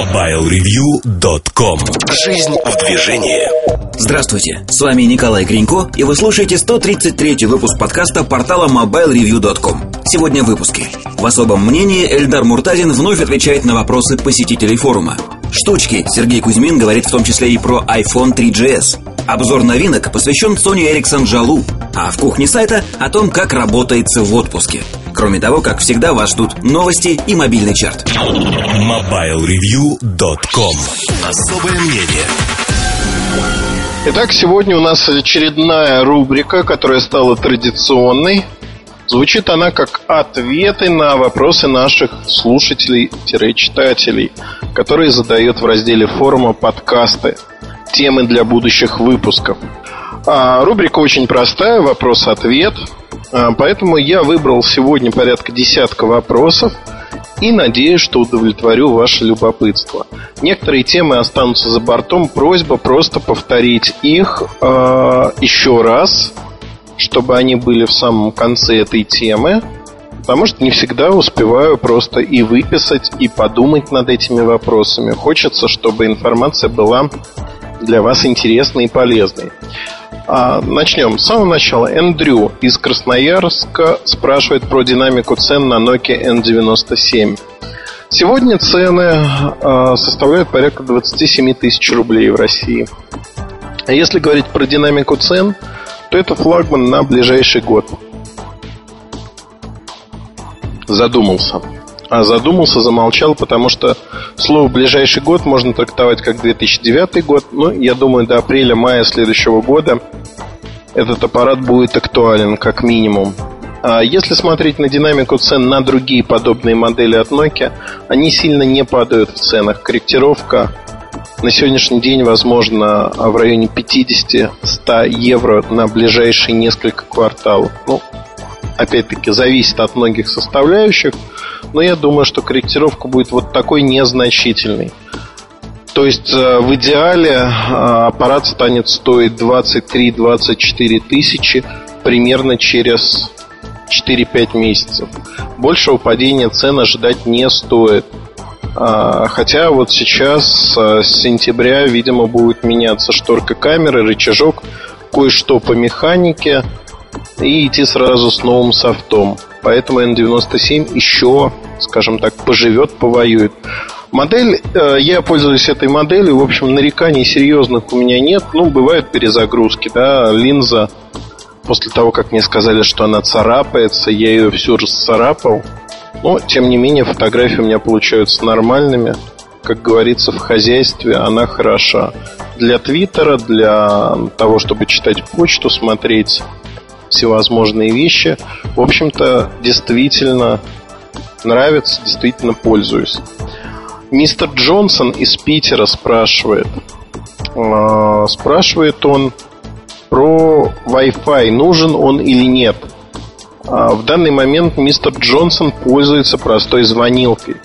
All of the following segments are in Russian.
MobileReview.com Жизнь в движении Здравствуйте, с вами Николай Гринько, и вы слушаете 133 выпуск подкаста портала MobileReview.com. Сегодня в выпуске. В особом мнении Эльдар Муртазин вновь отвечает на вопросы посетителей форума. Штучки Сергей Кузьмин говорит в том числе и про iPhone 3GS. Обзор новинок посвящен Sony Ericsson Жалу, а в кухне сайта о том, как работается в отпуске. Кроме того, как всегда, вас ждут новости и мобильный чарт. MobileReview.com Особое мнение Итак, сегодня у нас очередная рубрика, которая стала традиционной. Звучит она как ответы на вопросы наших слушателей-читателей, которые задают в разделе форума подкасты темы для будущих выпусков. А, рубрика очень простая, вопрос-ответ. А, поэтому я выбрал сегодня порядка десятка вопросов и надеюсь, что удовлетворю ваше любопытство. Некоторые темы останутся за бортом. Просьба просто повторить их э, еще раз, чтобы они были в самом конце этой темы. Потому что не всегда успеваю просто и выписать, и подумать над этими вопросами. Хочется, чтобы информация была для вас интересной и полезной. А, начнем с самого начала. Эндрю из Красноярска спрашивает про динамику цен на Nokia N97. Сегодня цены а, составляют порядка 27 тысяч рублей в России. А если говорить про динамику цен, то это флагман на ближайший год. Задумался а задумался, замолчал, потому что слово «ближайший год» можно трактовать как 2009 год. Ну, я думаю, до апреля-мая следующего года этот аппарат будет актуален, как минимум. А если смотреть на динамику цен на другие подобные модели от Nokia, они сильно не падают в ценах. Корректировка на сегодняшний день, возможно, в районе 50-100 евро на ближайшие несколько кварталов. Ну, опять-таки, зависит от многих составляющих – но я думаю, что корректировка будет вот такой незначительной. То есть э, в идеале э, аппарат станет стоить 23-24 тысячи примерно через 4-5 месяцев. Большего падения цен ожидать не стоит. А, хотя вот сейчас э, с сентября, видимо, будет меняться шторка камеры, рычажок, кое-что по механике и идти сразу с новым софтом. Поэтому N97 еще, скажем так, поживет, повоюет. Модель, э, я пользуюсь этой моделью, в общем, нареканий серьезных у меня нет. Ну, бывают перезагрузки, да, линза после того, как мне сказали, что она царапается, я ее всю расцарапал. Но, тем не менее, фотографии у меня получаются нормальными. Как говорится, в хозяйстве она хороша. Для Твиттера, для того, чтобы читать почту, смотреть всевозможные вещи. В общем-то, действительно нравится, действительно пользуюсь. Мистер Джонсон из Питера спрашивает. Э, спрашивает он про Wi-Fi, нужен он или нет. Э, в данный момент мистер Джонсон пользуется простой звонилкой.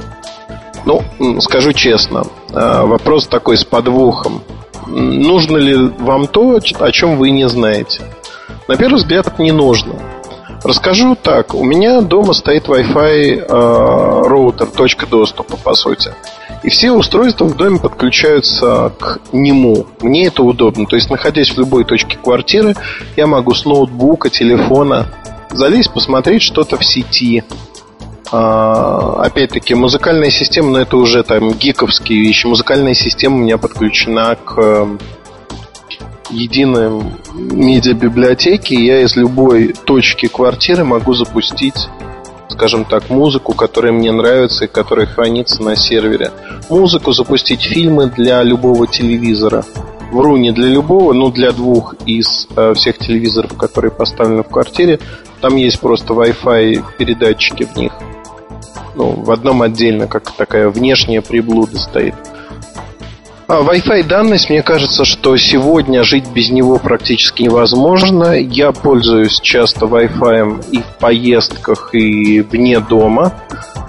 Ну, скажу честно, э, вопрос такой с подвохом. Нужно ли вам то, о чем вы не знаете? На первый взгляд не нужно. Расскажу так. У меня дома стоит Wi-Fi э, роутер, точка доступа, по сути. И все устройства в доме подключаются к нему. Мне это удобно. То есть, находясь в любой точке квартиры, я могу с ноутбука, телефона залезть, посмотреть что-то в сети. А, опять-таки, музыкальная система, но это уже там гиковские вещи. Музыкальная система у меня подключена к единой медиабиблиотеки, я из любой точки квартиры могу запустить скажем так, музыку, которая мне нравится и которая хранится на сервере. Музыку, запустить фильмы для любого телевизора. Вру не для любого, но для двух из э, всех телевизоров, которые поставлены в квартире. Там есть просто Wi-Fi передатчики в них. Ну, в одном отдельно, как такая внешняя приблуда стоит. А, Wi-Fi данность, мне кажется, что сегодня жить без него практически невозможно. Я пользуюсь часто Wi-Fi и в поездках, и вне дома,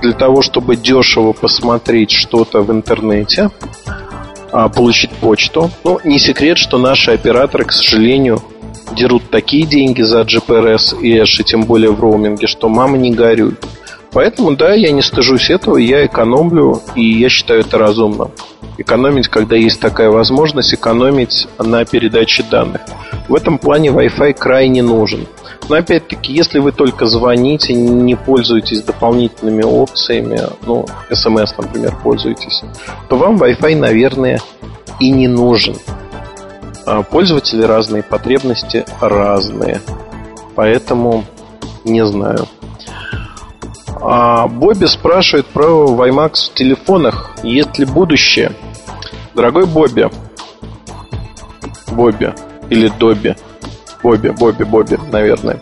для того, чтобы дешево посмотреть что-то в интернете, а, получить почту. Но не секрет, что наши операторы, к сожалению, дерут такие деньги за GPRS и Эш, тем более в роуминге, что мама не горюй. Поэтому, да, я не стыжусь этого, я экономлю, и я считаю это разумно. Экономить, когда есть такая возможность, экономить на передаче данных. В этом плане Wi-Fi крайне нужен. Но опять-таки, если вы только звоните, не пользуетесь дополнительными опциями, ну, смс, например, пользуетесь, то вам Wi-Fi, наверное, и не нужен. А пользователи разные, потребности разные. Поэтому не знаю. А Бобби спрашивает про WiMAX в телефонах. Есть ли будущее? Дорогой Бобби. Бобби. Или Добби. Бобби, Бобби, Бобби, наверное.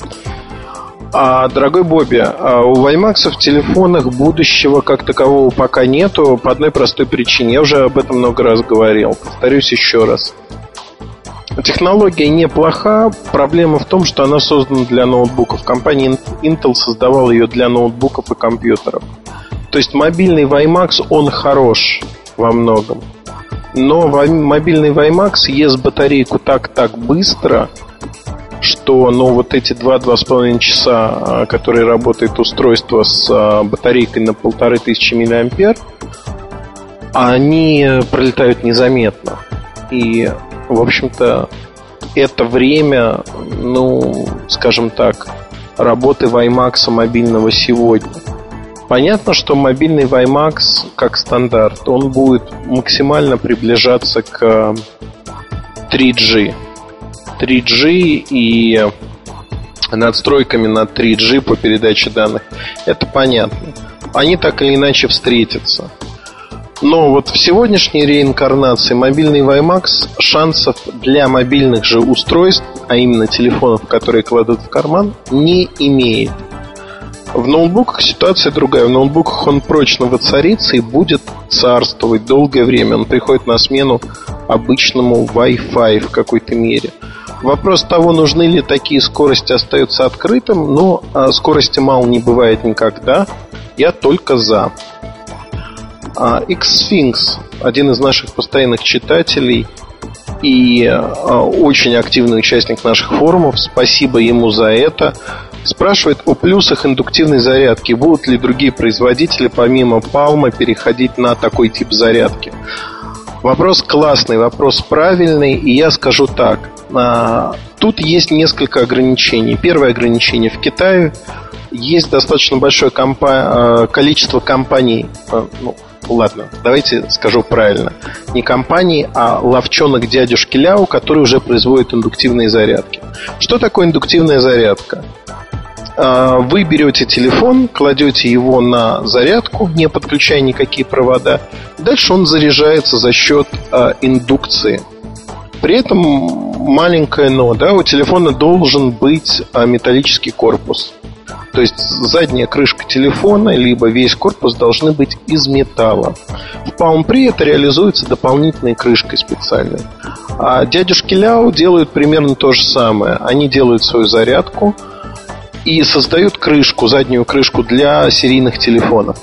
А, дорогой Бобби, а у WiMAX в телефонах будущего как такового пока нету по одной простой причине. Я уже об этом много раз говорил. Повторюсь еще раз. Технология неплоха. Проблема в том, что она создана для ноутбуков. Компания Intel создавала ее для ноутбуков и компьютеров. То есть мобильный WiMAX, он хорош во многом. Но мобильный WiMAX ест батарейку так-так быстро, что ну, вот эти 2-2,5 часа, а, которые работает устройство с а, батарейкой на 1500 мА, они пролетают незаметно. И, в общем-то, это время, ну, скажем так, работы WiMAX мобильного сегодня. Понятно, что мобильный WiMAX как стандарт, он будет максимально приближаться к 3G. 3G и надстройками на 3G по передаче данных. Это понятно. Они так или иначе встретятся. Но вот в сегодняшней реинкарнации мобильный WiMAX шансов для мобильных же устройств, а именно телефонов, которые кладут в карман, не имеет. В ноутбуках ситуация другая. В ноутбуках он прочно воцарится и будет царствовать долгое время. Он приходит на смену обычному Wi-Fi в какой-то мере. Вопрос того, нужны ли такие скорости, остается открытым, но а, скорости мало не бывает никогда. Я только за. А, Xsphinx, один из наших постоянных читателей и а, очень активный участник наших форумов, спасибо ему за это, спрашивает о плюсах индуктивной зарядки. Будут ли другие производители помимо Palma переходить на такой тип зарядки? Вопрос классный, вопрос правильный, и я скажу так. А, тут есть несколько ограничений. Первое ограничение. В Китае есть достаточно большое компа- а, количество компаний, а, ну, ладно, давайте скажу правильно. Не компании, а ловчонок дядюшки Ляо, который уже производит индуктивные зарядки. Что такое индуктивная зарядка? Вы берете телефон, кладете его на зарядку, не подключая никакие провода. Дальше он заряжается за счет индукции – при этом маленькое но, да, у телефона должен быть а, металлический корпус. То есть задняя крышка телефона, либо весь корпус должны быть из металла. В Palm Pre это реализуется дополнительной крышкой специальной. А дядюшки Ляо делают примерно то же самое. Они делают свою зарядку и создают крышку, заднюю крышку для серийных телефонов.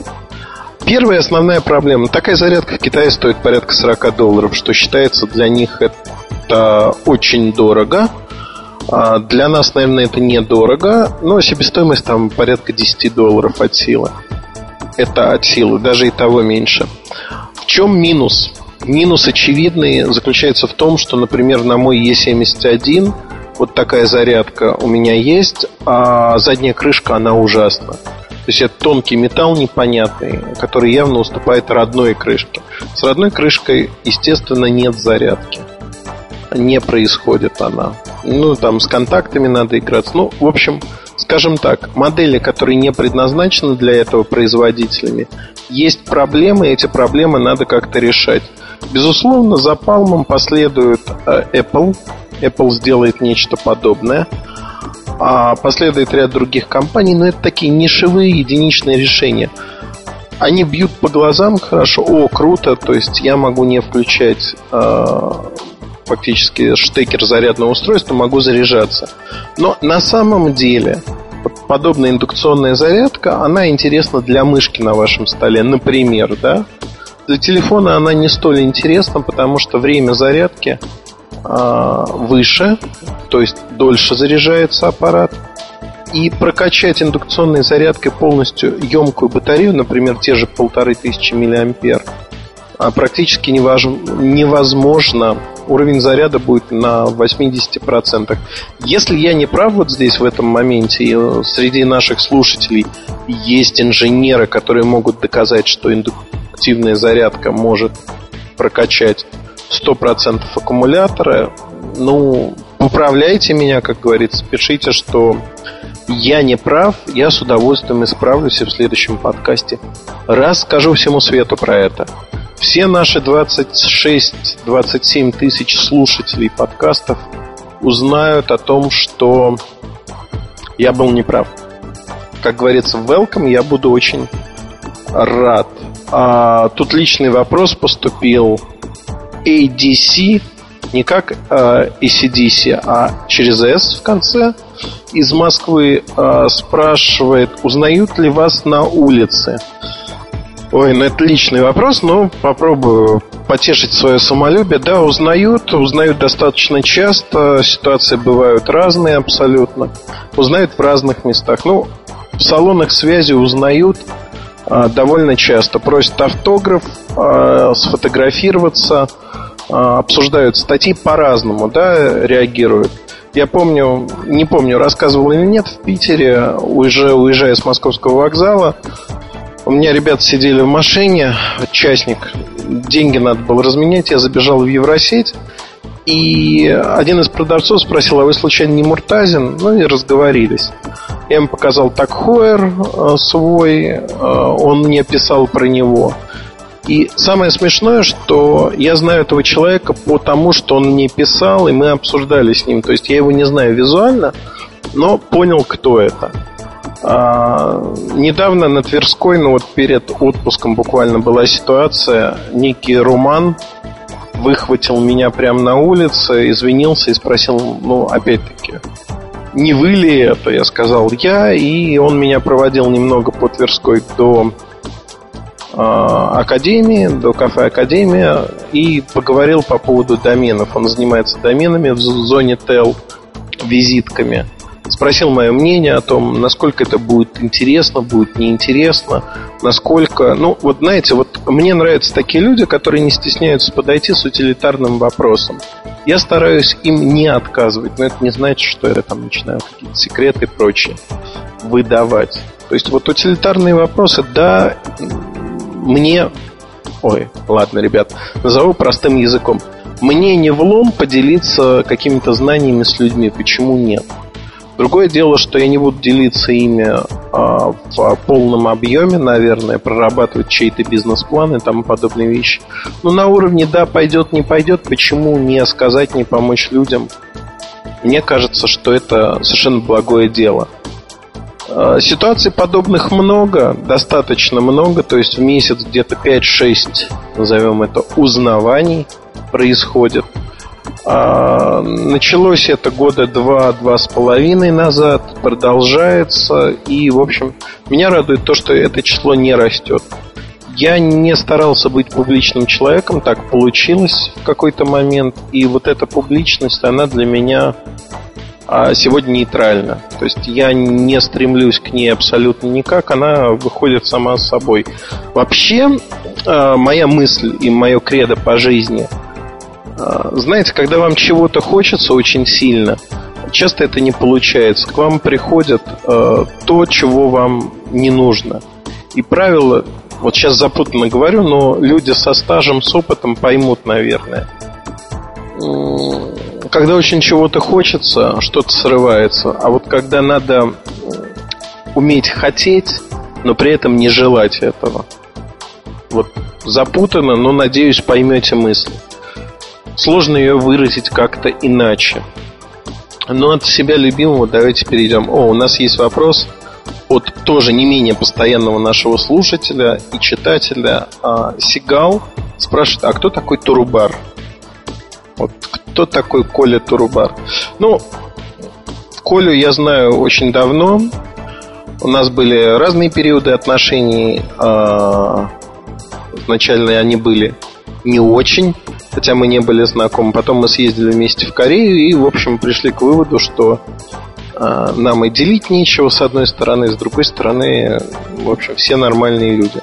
Первая основная проблема. Такая зарядка в Китае стоит порядка 40 долларов, что считается для них это очень дорого. А для нас, наверное, это недорого, но себестоимость там порядка 10 долларов от силы. Это от силы, даже и того меньше. В чем минус? Минус очевидный заключается в том, что, например, на мой E71 вот такая зарядка у меня есть, а задняя крышка, она ужасна. То есть это тонкий металл непонятный, который явно уступает родной крышке. С родной крышкой, естественно, нет зарядки. Не происходит она. Ну, там с контактами надо играться. Ну, в общем, скажем так, модели, которые не предназначены для этого производителями, есть проблемы, и эти проблемы надо как-то решать. Безусловно, за Palm последует э, Apple. Apple сделает нечто подобное а последует ряд других компаний, но это такие нишевые единичные решения. Они бьют по глазам хорошо, о, круто, то есть я могу не включать э, фактически штекер зарядного устройства, могу заряжаться. Но на самом деле подобная индукционная зарядка, она интересна для мышки на вашем столе, например, да? Для телефона она не столь интересна, потому что время зарядки выше, то есть дольше заряжается аппарат. И прокачать индукционной зарядкой полностью емкую батарею, например, те же полторы тысячи миллиампер, а практически невозможно. Уровень заряда будет на 80%. Если я не прав вот здесь, в этом моменте, э, среди наших слушателей есть инженеры, которые могут доказать, что индуктивная зарядка может прокачать 100% аккумулятора, ну, поправляйте меня, как говорится, пишите, что я не прав, я с удовольствием исправлюсь и в следующем подкасте расскажу всему свету про это. Все наши 26-27 тысяч слушателей подкастов узнают о том, что я был неправ. Как говорится, welcome, я буду очень рад. А, тут личный вопрос поступил. ADC не как э, ACDC, а через S в конце, из Москвы э, спрашивает, узнают ли вас на улице? Ой, ну это личный вопрос, но попробую потешить свое самолюбие. Да, узнают, узнают достаточно часто, ситуации бывают разные абсолютно. Узнают в разных местах. Ну, в салонах связи узнают довольно часто. Просят автограф, э, сфотографироваться – а, обсуждают статьи по-разному, да, реагируют. Я помню, не помню, рассказывал или нет, в Питере, уже уезжая с московского вокзала, у меня ребята сидели в машине, частник, деньги надо было разменять, я забежал в Евросеть, и один из продавцов спросил, а вы случайно не Муртазин? Ну и разговорились. Ему показал такхойер э, свой, э, он мне писал про него – и самое смешное, что я знаю этого человека по тому, что он мне писал, и мы обсуждали с ним. То есть я его не знаю визуально, но понял, кто это. А, недавно на Тверской, ну вот перед отпуском буквально была ситуация, некий Руман выхватил меня прямо на улице, извинился и спросил, ну, опять-таки, не вы ли это? Я сказал, я, и он меня проводил немного по Тверской до а, Академии, до кафе Академия и поговорил по поводу доменов. Он занимается доменами в зоне ТЭЛ, визитками. Спросил мое мнение о том, насколько это будет интересно, будет неинтересно, насколько... Ну, вот знаете, вот мне нравятся такие люди, которые не стесняются подойти с утилитарным вопросом. Я стараюсь им не отказывать, но это не значит, что я там начинаю какие-то секреты и прочее выдавать. То есть вот утилитарные вопросы, да, мне... Ой, ладно, ребят, назову простым языком. Мне не влом поделиться какими-то знаниями с людьми. Почему нет? Другое дело, что я не буду делиться ими а, в полном объеме, наверное, прорабатывать чей-то бизнес-план и тому подобные вещи. Но на уровне да, пойдет, не пойдет, почему не сказать, не помочь людям? Мне кажется, что это совершенно благое дело. Э, ситуаций подобных много, достаточно много, то есть в месяц где-то 5-6, назовем это, узнаваний происходит. А, началось это года два-два с половиной назад, продолжается, и, в общем, меня радует то, что это число не растет. Я не старался быть публичным человеком, так получилось в какой-то момент, и вот эта публичность, она для меня а сегодня нейтральна. То есть я не стремлюсь к ней абсолютно никак, она выходит сама собой. Вообще, а, моя мысль и мое кредо по жизни, знаете, когда вам чего-то хочется очень сильно, часто это не получается. К вам приходит а, то, чего вам не нужно. И правило, вот сейчас запутанно говорю, но люди со стажем, с опытом поймут, наверное когда очень чего-то хочется, что-то срывается. А вот когда надо уметь хотеть, но при этом не желать этого. Вот запутано, но надеюсь, поймете мысль. Сложно ее выразить как-то иначе. Но от себя любимого давайте перейдем. О, у нас есть вопрос от тоже не менее постоянного нашего слушателя и читателя. А, Сигал спрашивает, а кто такой Турубар? Вот кто такой Коля Турубар? Ну, Колю я знаю очень давно. У нас были разные периоды отношений. А, изначально они были не очень, хотя мы не были знакомы. Потом мы съездили вместе в Корею и, в общем, пришли к выводу, что а, нам и делить нечего, с одной стороны, с другой стороны, в общем, все нормальные люди.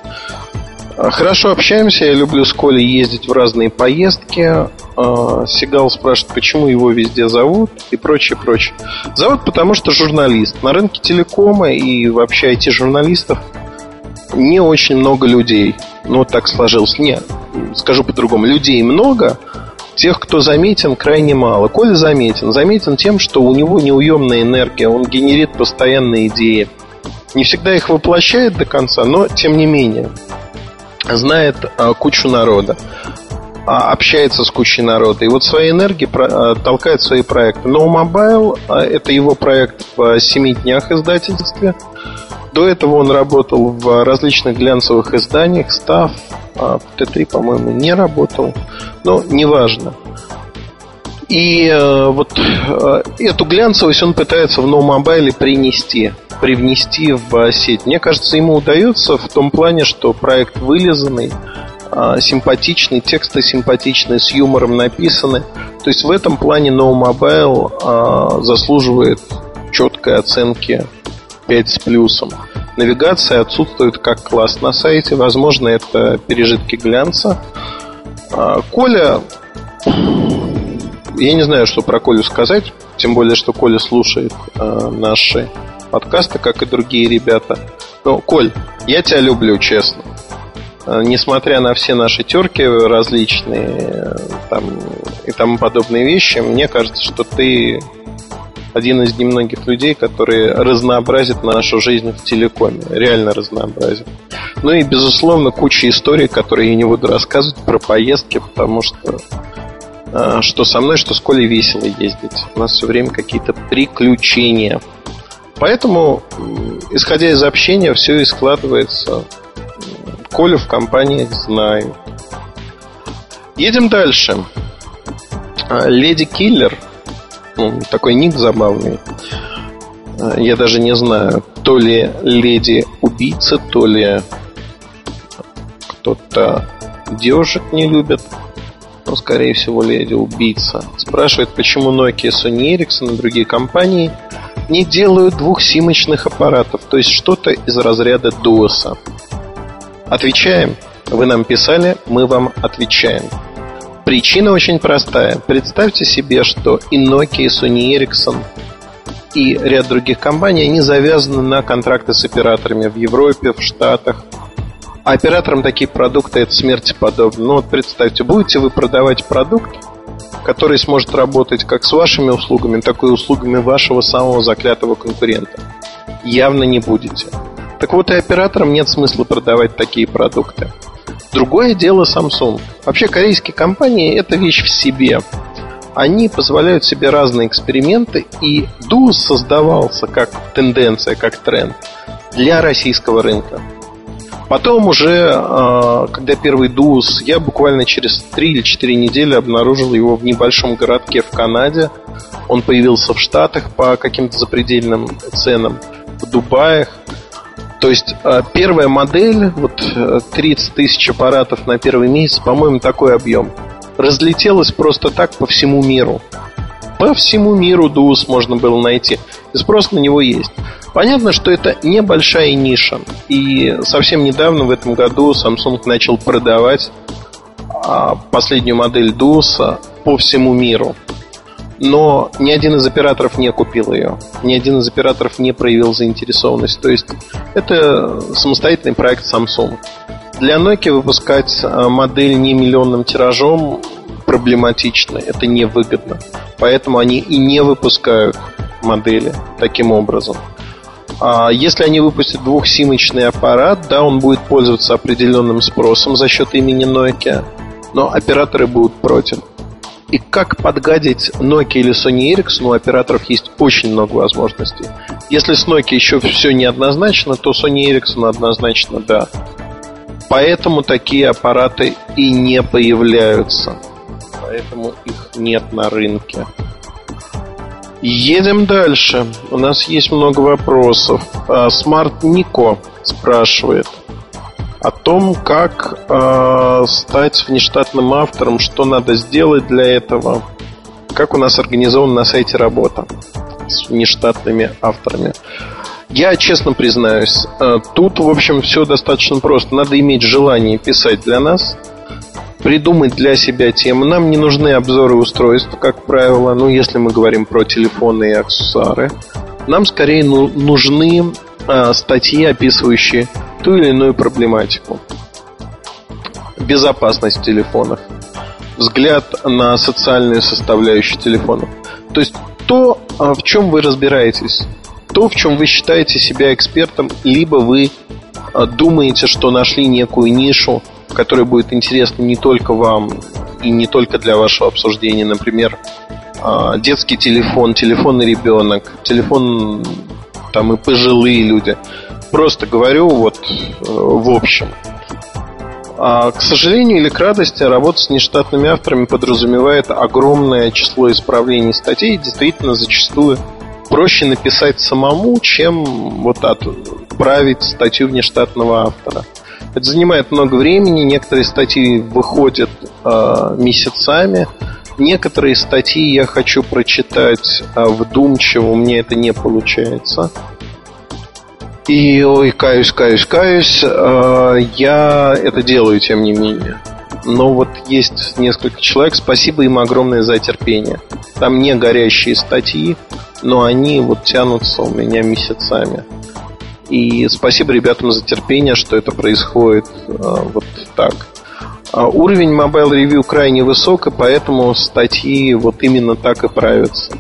А, хорошо общаемся, я люблю с Колей ездить в разные поездки. А, Сигал спрашивает, почему его везде зовут и прочее, прочее. Зовут, потому что журналист. На рынке телекома и вообще IT-журналистов не очень много людей. Ну, так сложилось. Нет, скажу по-другому. Людей много, тех, кто заметен, крайне мало. Коля заметен. Заметен тем, что у него неуемная энергия, он генерит постоянные идеи. Не всегда их воплощает до конца, но тем не менее знает а, кучу народа, а, общается с кучей народа. И вот своей энергией а, толкает свои проекты. No Mobile – это его проект в семи днях издательстве. До этого он работал в различных глянцевых изданиях. Став, Т3, по-моему, не работал. Но неважно. И э, вот э, эту глянцевость он пытается в No Mobile принести привнести в сеть. Мне кажется, ему удается в том плане, что проект вылизанный, а, симпатичный, тексты симпатичные, с юмором написаны. То есть в этом плане No Mobile а, заслуживает четкой оценки 5 с плюсом. Навигация отсутствует как класс на сайте. Возможно, это пережитки глянца. А, Коля... Я не знаю, что про Колю сказать. Тем более, что Коля слушает наши подкаста, как и другие ребята. Ну, Коль, я тебя люблю, честно. А, несмотря на все наши терки различные там, и тому подобные вещи, мне кажется, что ты один из немногих людей, которые разнообразит нашу жизнь в телекоме. Реально разнообразит. Ну и, безусловно, куча историй, которые я не буду рассказывать про поездки, потому что а, что со мной, что с Колей весело ездить. У нас все время какие-то приключения. Поэтому, исходя из общения, все и складывается. Колю в компаниях знаю. Едем дальше. А, Леди Киллер. Ну, такой ник забавный. А, я даже не знаю, то ли леди убийца, то ли кто-то девушек не любит. Но, скорее всего, леди убийца. Спрашивает, почему Nokia, Sony Ericsson и другие компании – не делают двухсимочных аппаратов, то есть что-то из разряда DOS. Отвечаем. Вы нам писали, мы вам отвечаем. Причина очень простая. Представьте себе, что и Nokia, и Sony Ericsson и ряд других компаний, они завязаны на контракты с операторами в Европе, в Штатах. А операторам такие продукты это смерти подобно. Ну вот представьте, будете вы продавать продукт, который сможет работать как с вашими услугами, так и услугами вашего самого заклятого конкурента. Явно не будете. Так вот и операторам нет смысла продавать такие продукты. Другое дело Samsung. Вообще корейские компании это вещь в себе. Они позволяют себе разные эксперименты, и DUS создавался как тенденция, как тренд для российского рынка. Потом уже, а, когда первый ДУС, я буквально через 3 или 4 недели обнаружил его в небольшом городке в Канаде. Он появился в Штатах по каким-то запредельным ценам, в Дубаях. То есть а, первая модель, вот 30 тысяч аппаратов на первый месяц, по-моему, такой объем, разлетелась просто так по всему миру. По всему миру ДУС можно было найти. И спрос на него есть. Понятно, что это небольшая ниша. И совсем недавно, в этом году, Samsung начал продавать а, последнюю модель DUS по всему миру. Но ни один из операторов не купил ее. Ни один из операторов не проявил заинтересованность. То есть это самостоятельный проект Samsung. Для Nokia выпускать а, модель не миллионным тиражом проблематично, это невыгодно. Поэтому они и не выпускают модели таким образом. А если они выпустят двухсимочный аппарат, да, он будет пользоваться определенным спросом за счет имени Nokia, но операторы будут против. И как подгадить Nokia или Sony Ericsson, у операторов есть очень много возможностей. Если с Nokia еще все неоднозначно, то Sony Ericsson однозначно да. Поэтому такие аппараты и не появляются. Поэтому их нет на рынке. Едем дальше. У нас есть много вопросов. Смарт Нико спрашивает о том, как э, стать внештатным автором, что надо сделать для этого, как у нас организована на сайте работа. с нештатными авторами. Я честно признаюсь, э, тут, в общем, все достаточно просто. Надо иметь желание писать для нас, придумать для себя темы. Нам не нужны обзоры устройств, как правило, ну, если мы говорим про телефоны и аксессуары. Нам скорее ну, нужны э, статьи, описывающие ту или иную проблематику. Безопасность телефонов, взгляд на социальную составляющую телефонов. То есть то, а, в чем вы разбираетесь то, в чем вы считаете себя экспертом, либо вы а, думаете, что нашли некую нишу, которая будет интересна не только вам и не только для вашего обсуждения. Например, детский телефон, телефонный ребенок, телефон там и пожилые люди. Просто говорю вот э, в общем. А, к сожалению или к радости, работа с нештатными авторами подразумевает огромное число исправлений статей, действительно зачастую проще написать самому, чем вот отправить статью внештатного автора. Это занимает много времени, некоторые статьи выходят э, месяцами, некоторые статьи я хочу прочитать э, вдумчиво, у меня это не получается. И, ой, каюсь, каюсь, каюсь, э, я это делаю, тем не менее. Но вот есть несколько человек, спасибо им огромное за терпение. Там не горящие статьи, но они вот тянутся у меня месяцами. И спасибо ребятам за терпение, что это происходит э, вот так. А уровень Mobile Review крайне высок, и поэтому статьи вот именно так и правятся.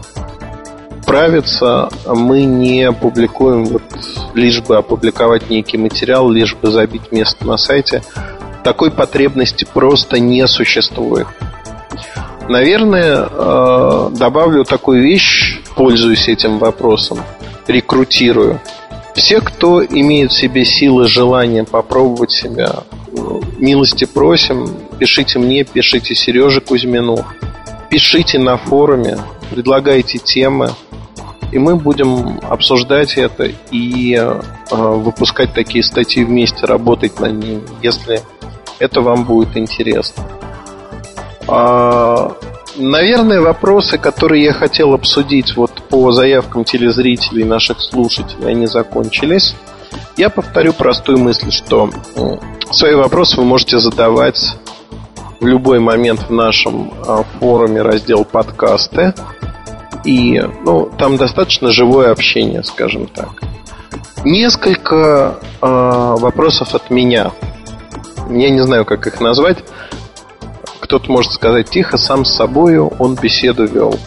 Правятся мы не публикуем вот лишь бы опубликовать некий материал, лишь бы забить место на сайте. Такой потребности просто не существует. Наверное, э, добавлю такую вещь, пользуюсь этим вопросом, рекрутирую. Все, кто имеет в себе силы, желание попробовать себя, милости просим, пишите мне, пишите Сереже Кузьмину, пишите на форуме, предлагайте темы, и мы будем обсуждать это и э, выпускать такие статьи вместе, работать над ними, если это вам будет интересно. А, наверное, вопросы, которые я хотел обсудить вот по заявкам телезрителей, наших слушателей, они закончились. Я повторю простую мысль, что свои вопросы вы можете задавать в любой момент в нашем а, форуме раздел подкасты. И ну, там достаточно живое общение, скажем так. Несколько э, вопросов от меня. Я не знаю, как их назвать. Кто-то может сказать тихо, сам с собою он беседу вел.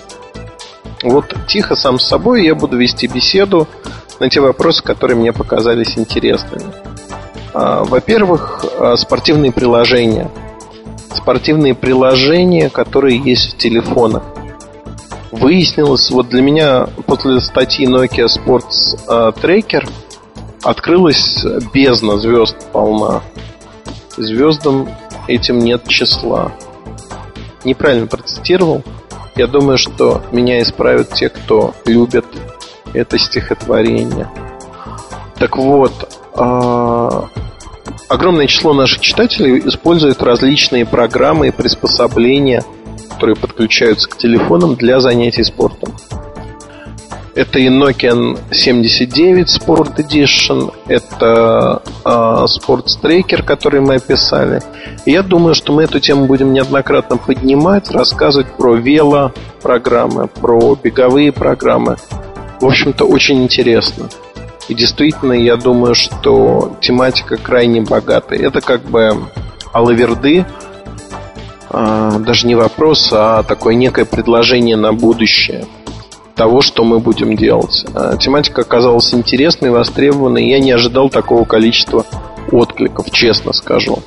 Вот тихо, сам с собой я буду вести беседу на те вопросы, которые мне показались интересными. А, во-первых, а, спортивные приложения. Спортивные приложения, которые есть в телефонах. Выяснилось, вот для меня после статьи Nokia Sports а, Tracker открылась бездна звезд полна. Звездам этим нет числа неправильно процитировал. Я думаю, что меня исправят те, кто любит это стихотворение. Так вот, э, огромное число наших читателей использует различные программы и приспособления, которые подключаются к телефонам для занятий спортом. Это и Nokia 79 Sport Edition, это э, Sports Tracker, который мы описали. И я думаю, что мы эту тему будем неоднократно поднимать, рассказывать про вело-программы, про беговые программы. В общем-то, очень интересно. И действительно, я думаю, что тематика крайне богатая. Это как бы алаверды, э, даже не вопрос, а такое некое предложение на будущее – того, что мы будем делать. А, тематика оказалась интересной, востребованной. Я не ожидал такого количества откликов, честно скажу.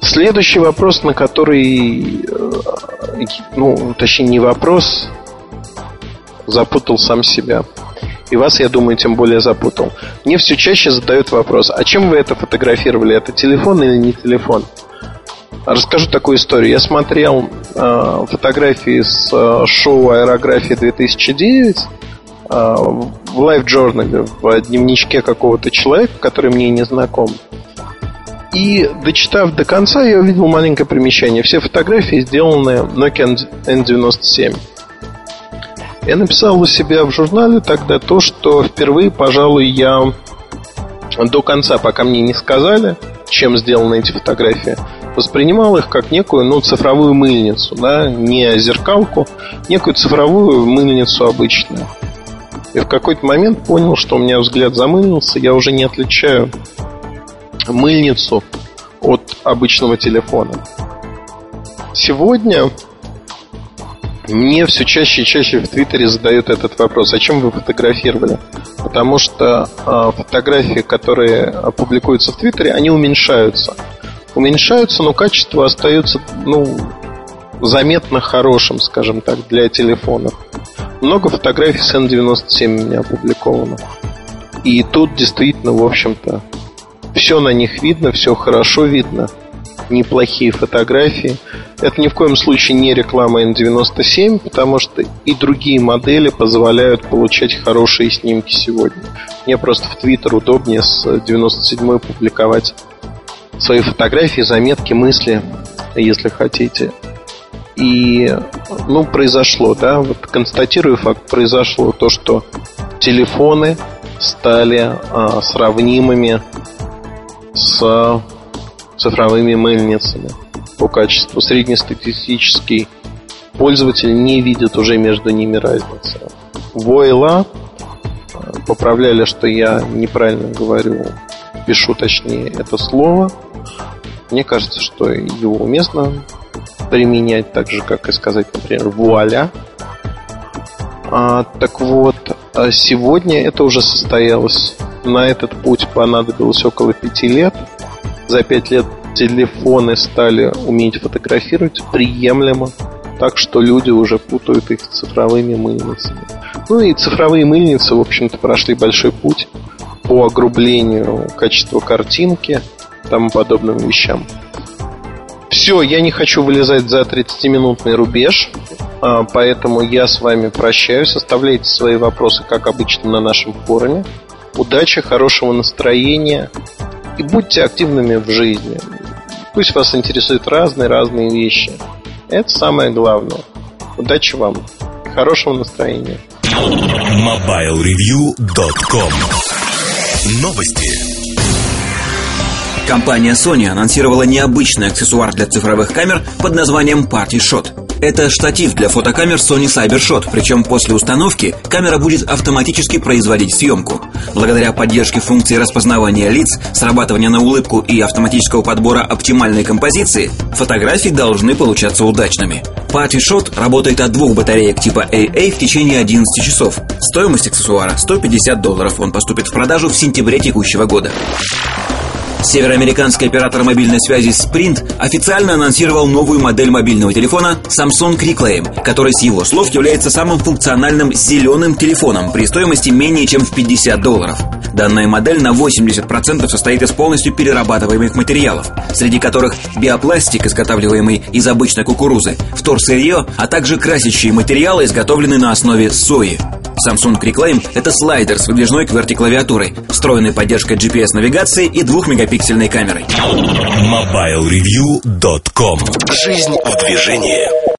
Следующий вопрос, на который, э, ну, точнее, не вопрос, запутал сам себя. И вас, я думаю, тем более запутал. Мне все чаще задают вопрос, а чем вы это фотографировали? Это телефон или не телефон? Расскажу такую историю. Я смотрел э, фотографии с э, шоу «Аэрография 2009» э, в Journal, в дневничке какого-то человека, который мне не знаком. И дочитав до конца, я увидел маленькое примещение. Все фотографии сделаны Nokia N97. Я написал у себя в журнале тогда то, что впервые, пожалуй, я до конца, пока мне не сказали, чем сделаны эти фотографии, воспринимал их как некую ну, цифровую мыльницу, да, не зеркалку, некую цифровую мыльницу обычную. И в какой-то момент понял, что у меня взгляд замылился, я уже не отличаю мыльницу от обычного телефона. Сегодня мне все чаще и чаще в Твиттере задают этот вопрос, а чем вы фотографировали? Потому что э, фотографии, которые публикуются в Твиттере, они уменьшаются. Уменьшаются, но качество остается ну, заметно хорошим, скажем так, для телефонов. Много фотографий с N97 у меня опубликовано. И тут действительно, в общем-то, все на них видно, все хорошо видно – неплохие фотографии. Это ни в коем случае не реклама N97, потому что и другие модели позволяют получать хорошие снимки сегодня. Мне просто в Твиттер удобнее с 97 публиковать свои фотографии, заметки, мысли, если хотите. И, ну, произошло, да, вот констатирую факт, произошло то, что телефоны стали а, сравнимыми с цифровыми мыльницами по качеству. Среднестатистический пользователь не видит уже между ними разницы. Войла э, поправляли, что я неправильно говорю, пишу точнее это слово. Мне кажется, что его уместно применять так же, как и сказать, например, вуаля. А, так вот, а сегодня это уже состоялось. На этот путь понадобилось около пяти лет – за пять лет телефоны стали уметь фотографировать приемлемо, так что люди уже путают их с цифровыми мыльницами. Ну и цифровые мыльницы, в общем-то, прошли большой путь по огрублению качества картинки тому подобным вещам. Все, я не хочу вылезать за 30-минутный рубеж, а, поэтому я с вами прощаюсь. Оставляйте свои вопросы, как обычно, на нашем форуме. Удачи, хорошего настроения и будьте активными в жизни. Пусть вас интересуют разные-разные вещи. Это самое главное. Удачи вам. Хорошего настроения. MobileReview.com Новости. Компания Sony анонсировала необычный аксессуар для цифровых камер под названием Party Shot. Это штатив для фотокамер Sony CyberShot, причем после установки камера будет автоматически производить съемку. Благодаря поддержке функции распознавания лиц, срабатывания на улыбку и автоматического подбора оптимальной композиции, фотографии должны получаться удачными. Party Shot работает от двух батареек типа AA в течение 11 часов. Стоимость аксессуара 150 долларов. Он поступит в продажу в сентябре текущего года. Североамериканский оператор мобильной связи Sprint официально анонсировал новую модель мобильного телефона Samsung Reclaim, который с его слов является самым функциональным зеленым телефоном при стоимости менее чем в 50 долларов. Данная модель на 80% состоит из полностью перерабатываемых материалов, среди которых биопластик, изготавливаемый из обычной кукурузы, вторсырье, а также красящие материалы, изготовленные на основе сои. Samsung Reclaim – это слайдер с выдвижной QWERTY-клавиатурой, встроенной поддержкой GPS-навигации и 2-мегапиксельной камерой. MobileReview.com Жизнь в движении.